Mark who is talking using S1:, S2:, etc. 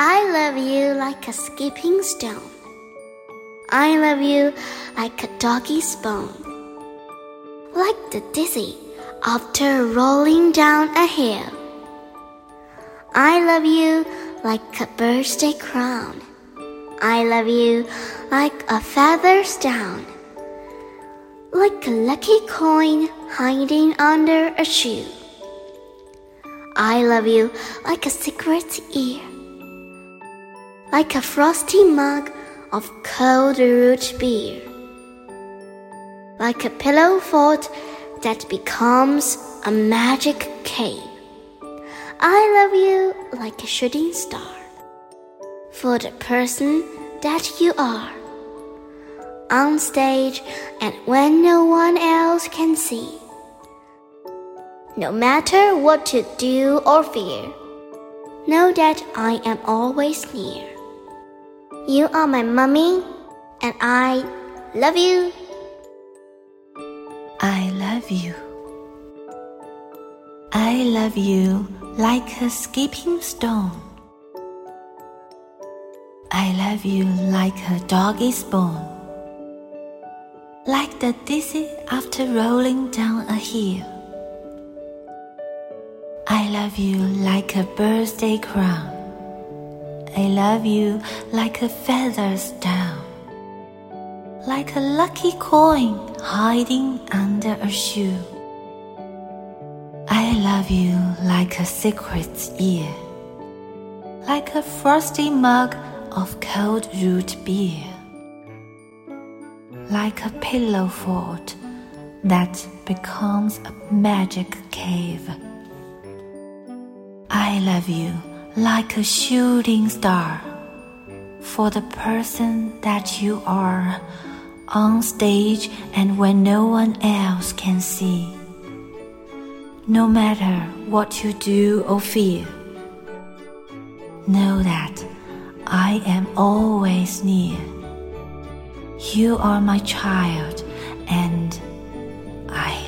S1: I love you like a skipping stone. I love you like a doggy's bone. Like the dizzy after rolling down a hill. I love you like a birthday crown. I love you like a feather's down. Like a lucky coin hiding under a shoe. I love you like a secret ear. Like a frosty mug of cold root beer. Like a pillow fort that becomes a magic cave. I love you like a shooting star for the person that you are. On stage and when no one else can see. No matter what you do or fear, know that I am always near. You are my mummy, and I love you.
S2: I love you. I love you like a skipping stone. I love you like a dog is born. Like the dizzy after rolling down a hill. I love you like a birthday crown. I love you like a feather's down. Like a lucky coin hiding under a shoe. I love you like a secret's ear, like a frosty mug of cold root beer, like a pillow fort that becomes a magic cave. I love you like a shooting star for the person that you are on stage and when no one else can see. No matter what you do or feel, know that I am always near. You are my child and I